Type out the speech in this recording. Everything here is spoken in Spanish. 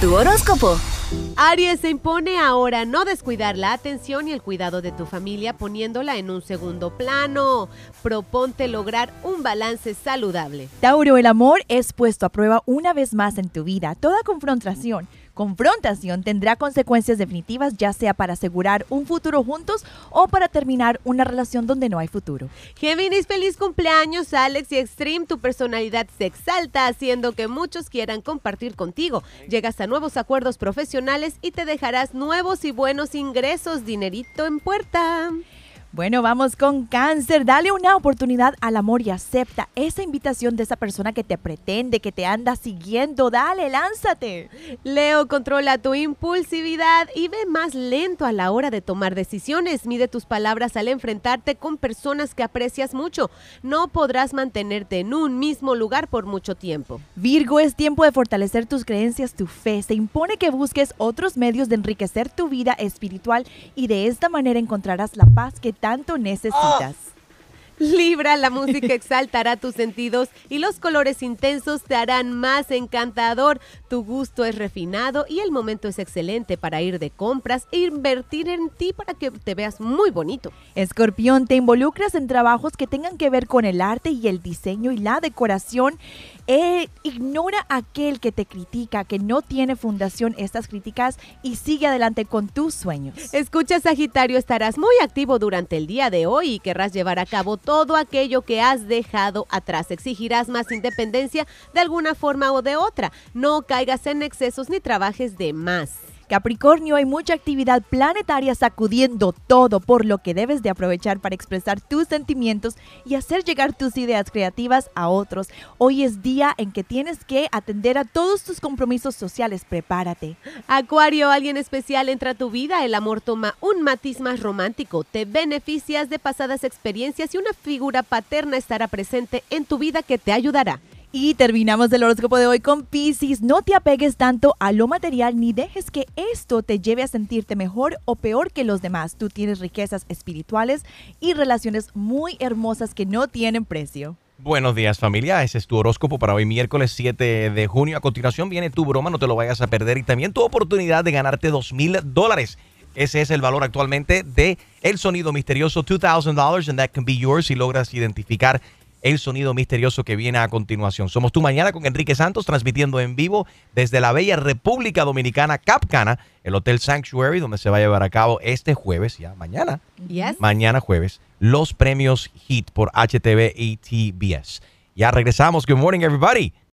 Tu horóscopo. Aries se impone ahora no descuidar la atención y el cuidado de tu familia poniéndola en un segundo plano. Proponte lograr un balance saludable. Tauro, el amor es puesto a prueba una vez más en tu vida. Toda confrontación confrontación tendrá consecuencias definitivas, ya sea para asegurar un futuro juntos o para terminar una relación donde no hay futuro. Géminis, feliz cumpleaños, Alex y Extreme. Tu personalidad se exalta, haciendo que muchos quieran compartir contigo. Llegas a nuevos acuerdos profesionales y te dejarás nuevos y buenos ingresos, dinerito en puerta. Bueno, vamos con cáncer. Dale una oportunidad al amor y acepta esa invitación de esa persona que te pretende, que te anda siguiendo. Dale, lánzate. Leo, controla tu impulsividad y ve más lento a la hora de tomar decisiones. Mide tus palabras al enfrentarte con personas que aprecias mucho. No podrás mantenerte en un mismo lugar por mucho tiempo. Virgo, es tiempo de fortalecer tus creencias, tu fe. Se impone que busques otros medios de enriquecer tu vida espiritual y de esta manera encontrarás la paz que tanto necesitas. Libra, la música exaltará tus sentidos y los colores intensos te harán más encantador. Tu gusto es refinado y el momento es excelente para ir de compras e invertir en ti para que te veas muy bonito. Escorpión, te involucras en trabajos que tengan que ver con el arte y el diseño y la decoración. Eh, ignora a aquel que te critica, que no tiene fundación estas críticas y sigue adelante con tus sueños. Escucha Sagitario, estarás muy activo durante el día de hoy y querrás llevar a cabo todo aquello que has dejado atrás. Exigirás más independencia de alguna forma o de otra. No caigas en excesos ni trabajes de más. Capricornio, hay mucha actividad planetaria sacudiendo todo, por lo que debes de aprovechar para expresar tus sentimientos y hacer llegar tus ideas creativas a otros. Hoy es día en que tienes que atender a todos tus compromisos sociales. Prepárate. Acuario, alguien especial entra a tu vida. El amor toma un matiz más romántico. Te beneficias de pasadas experiencias y una figura paterna estará presente en tu vida que te ayudará. Y terminamos el horóscopo de hoy con Pisces. No te apegues tanto a lo material ni dejes que esto te lleve a sentirte mejor o peor que los demás. Tú tienes riquezas espirituales y relaciones muy hermosas que no tienen precio. Buenos días familia, ese es tu horóscopo para hoy miércoles 7 de junio. A continuación viene tu broma, no te lo vayas a perder y también tu oportunidad de ganarte dos mil dólares. Ese es el valor actualmente de el sonido misterioso $2,000 and that can be yours si logras identificar el sonido misterioso que viene a continuación. Somos tú mañana con Enrique Santos transmitiendo en vivo desde la bella República Dominicana, Capcana, el Hotel Sanctuary, donde se va a llevar a cabo este jueves, ya mañana, mañana jueves, los premios HIT por HTV y TBS. Ya regresamos. Good morning, everybody.